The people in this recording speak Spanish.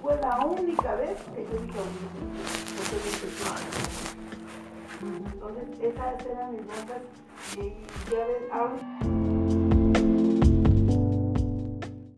fue la única vez que yo dije, oye, porque dije, Entonces, esas eran mis notas y ya ves, ahora...